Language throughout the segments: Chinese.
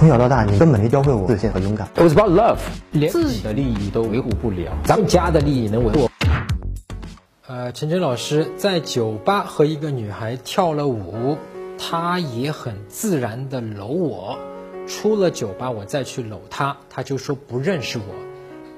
从小到大，你根本没教会我自信和勇敢。It was about love，连自己的利益都维护不了，咱们家的利益能维护？呃，陈真老师在酒吧和一个女孩跳了舞，她也很自然的搂我。出了酒吧，我再去搂她，她就说不认识我。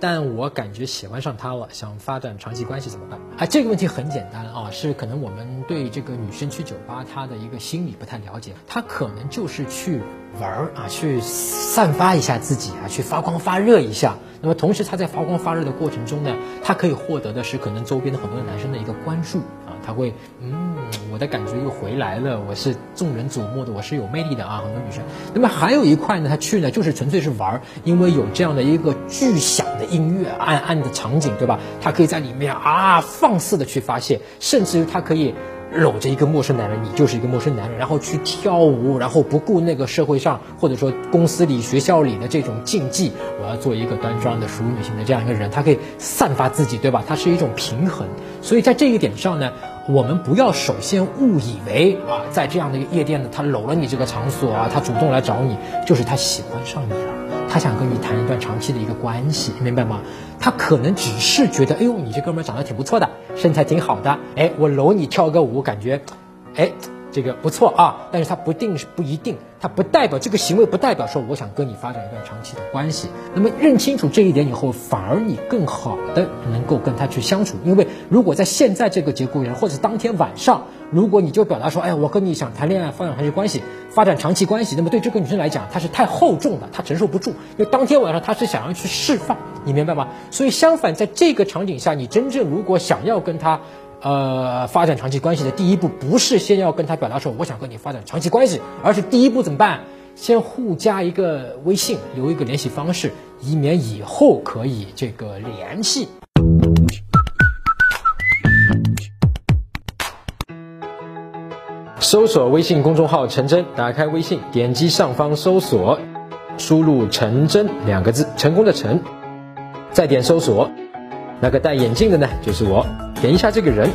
但我感觉喜欢上他了，想发展长期关系怎么办？啊，这个问题很简单啊，是可能我们对这个女生去酒吧她的一个心理不太了解，她可能就是去玩儿啊，去散发一下自己啊，去发光发热一下。那么同时他在发光发热的过程中呢，他可以获得的是可能周边的很多男生的一个关注啊，他会嗯，我的感觉又回来了，我是众人瞩目的，我是有魅力的啊，很多女生。那么还有一块呢，他去呢就是纯粹是玩儿，因为有这样的一个巨响的。音乐暗暗的场景，对吧？他可以在里面啊放肆的去发泄，甚至于他可以搂着一个陌生男人，你就是一个陌生男人，然后去跳舞，然后不顾那个社会上或者说公司里、学校里的这种禁忌，我要做一个端庄的、淑女型的这样一个人，他可以散发自己，对吧？它是一种平衡。所以在这一点上呢，我们不要首先误以为啊，在这样的一个夜店呢，他搂了你这个场所啊，他主动来找你，就是他喜欢上你了。他想跟你谈一段长期的一个关系，明白吗？他可能只是觉得，哎呦，你这哥们长得挺不错的，身材挺好的，哎，我搂你跳个舞，感觉，哎。这个不错啊，但是它不定是不一定，它不代表这个行为不代表说我想跟你发展一段长期的关系。那么认清楚这一点以后，反而你更好的能够跟他去相处。因为如果在现在这个节骨眼，或者当天晚上，如果你就表达说，哎，我跟你想谈恋爱，发展长期关系，发展长期关系，那么对这个女生来讲，她是太厚重了，她承受不住。因为当天晚上她是想要去释放，你明白吗？所以相反，在这个场景下，你真正如果想要跟她。呃，发展长期关系的第一步不是先要跟他表达说我想和你发展长期关系，而是第一步怎么办？先互加一个微信，留一个联系方式，以免以后可以这个联系。搜索微信公众号陈真，打开微信，点击上方搜索，输入陈真两个字，成功的成，再点搜索，那个戴眼镜的呢，就是我。点一下这个人，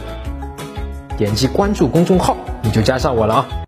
点击关注公众号，你就加上我了啊。